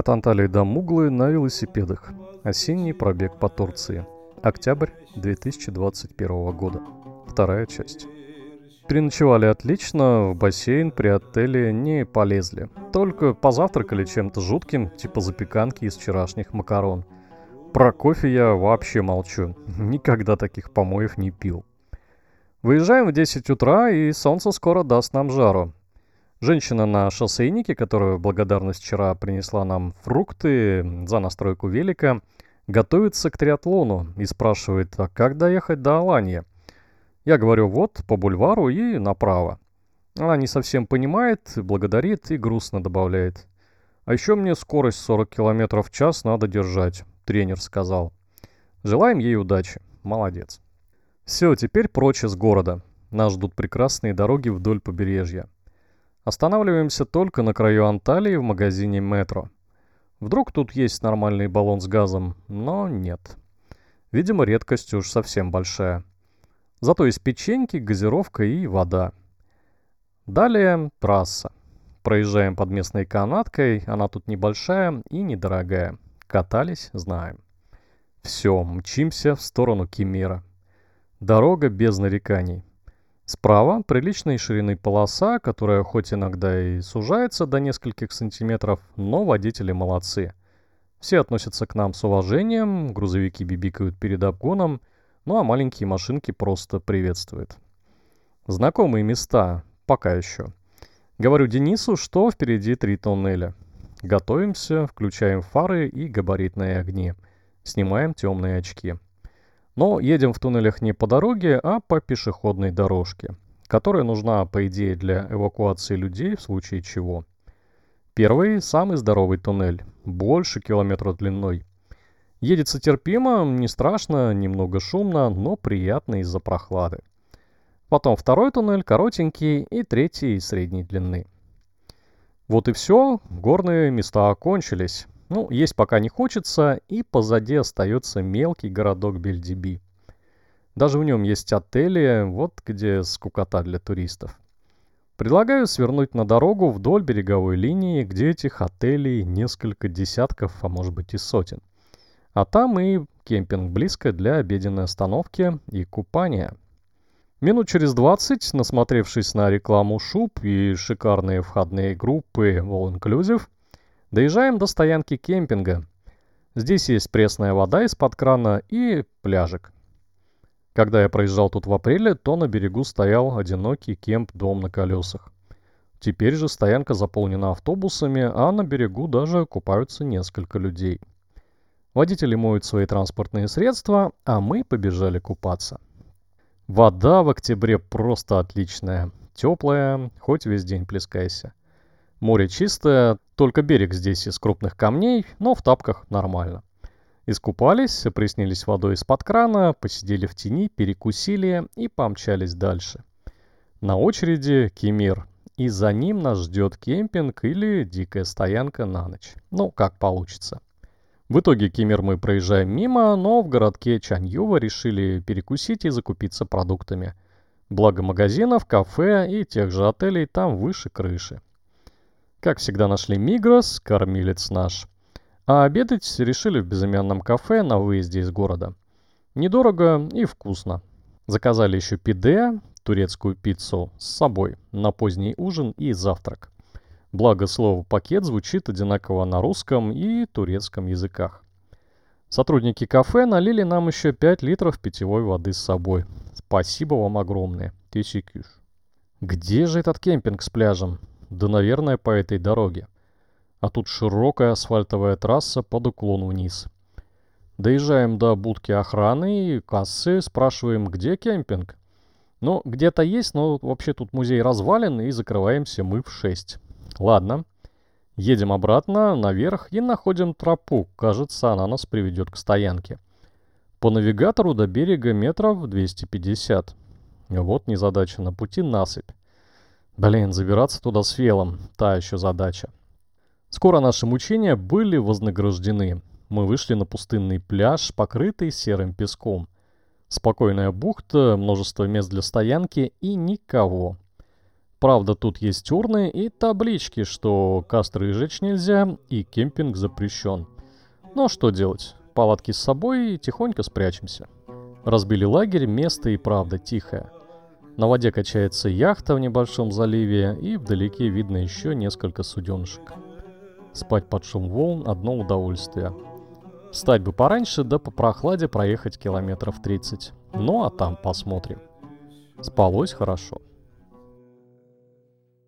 От Анталии до Муглы на велосипедах. Осенний пробег по Турции. Октябрь 2021 года. Вторая часть. Переночевали отлично, в бассейн при отеле не полезли. Только позавтракали чем-то жутким, типа запеканки из вчерашних макарон. Про кофе я вообще молчу. Никогда таких помоев не пил. Выезжаем в 10 утра, и солнце скоро даст нам жару. Женщина на шоссейнике, которая в благодарность вчера принесла нам фрукты за настройку велика, готовится к триатлону и спрашивает, а как доехать до Аланья? Я говорю, вот, по бульвару и направо. Она не совсем понимает, благодарит и грустно добавляет. А еще мне скорость 40 км в час надо держать, тренер сказал. Желаем ей удачи. Молодец. Все, теперь прочь из города. Нас ждут прекрасные дороги вдоль побережья. Останавливаемся только на краю Анталии в магазине «Метро». Вдруг тут есть нормальный баллон с газом, но нет. Видимо, редкость уж совсем большая. Зато есть печеньки, газировка и вода. Далее трасса. Проезжаем под местной канаткой, она тут небольшая и недорогая. Катались, знаем. Все, мчимся в сторону Кемера. Дорога без нареканий. Справа приличной ширины полоса, которая хоть иногда и сужается до нескольких сантиметров, но водители молодцы. Все относятся к нам с уважением, грузовики бибикают перед обгоном, ну а маленькие машинки просто приветствуют. Знакомые места, пока еще. Говорю Денису, что впереди три тоннеля. Готовимся, включаем фары и габаритные огни. Снимаем темные очки. Но едем в туннелях не по дороге, а по пешеходной дорожке, которая нужна, по идее, для эвакуации людей в случае чего. Первый – самый здоровый туннель, больше километра длиной. Едется терпимо, не страшно, немного шумно, но приятно из-за прохлады. Потом второй туннель коротенький и третий средней длины. Вот и все, горные места окончились. Ну, есть пока не хочется, и позади остается мелкий городок Бельдиби. Даже в нем есть отели, вот где скукота для туристов. Предлагаю свернуть на дорогу вдоль береговой линии, где этих отелей несколько десятков, а может быть и сотен. А там и кемпинг близко для обеденной остановки и купания. Минут через 20, насмотревшись на рекламу шуб и шикарные входные группы All Inclusive, Доезжаем до стоянки кемпинга. Здесь есть пресная вода из-под крана и пляжик. Когда я проезжал тут в апреле, то на берегу стоял одинокий кемп-дом на колесах. Теперь же стоянка заполнена автобусами, а на берегу даже купаются несколько людей. Водители моют свои транспортные средства, а мы побежали купаться. Вода в октябре просто отличная. Теплая, хоть весь день плескайся. Море чистое, только берег здесь из крупных камней, но в тапках нормально. Искупались, опреснились водой из-под крана, посидели в тени, перекусили и помчались дальше. На очереди Кемир, и за ним нас ждет кемпинг или дикая стоянка на ночь. Ну, как получится. В итоге Кемер мы проезжаем мимо, но в городке Чаньюва решили перекусить и закупиться продуктами. Благо магазинов, кафе и тех же отелей там выше крыши. Как всегда нашли Мигрос, кормилец наш. А обедать решили в безымянном кафе на выезде из города. Недорого и вкусно. Заказали еще пиде, турецкую пиццу, с собой на поздний ужин и завтрак. Благо слово «пакет» звучит одинаково на русском и турецком языках. Сотрудники кафе налили нам еще 5 литров питьевой воды с собой. Спасибо вам огромное. Тесикюш. Где же этот кемпинг с пляжем? Да, наверное, по этой дороге. А тут широкая асфальтовая трасса под уклон вниз. Доезжаем до будки охраны и кассы, спрашиваем, где кемпинг. Ну, где-то есть, но вообще тут музей развален, и закрываемся мы в 6. Ладно. Едем обратно, наверх, и находим тропу. Кажется, она нас приведет к стоянке. По навигатору до берега метров 250. Вот незадача, на пути насыпь. Блин, забираться туда с велом – та еще задача. Скоро наши мучения были вознаграждены. Мы вышли на пустынный пляж, покрытый серым песком. Спокойная бухта, множество мест для стоянки и никого. Правда, тут есть урны и таблички, что костры жечь нельзя и кемпинг запрещен. Но что делать? Палатки с собой и тихонько спрячемся. Разбили лагерь, место и правда тихое. На воде качается яхта в небольшом заливе, и вдалеке видно еще несколько суденышек. Спать под шум волн – одно удовольствие. Встать бы пораньше, да по прохладе проехать километров 30. Ну а там посмотрим. Спалось хорошо.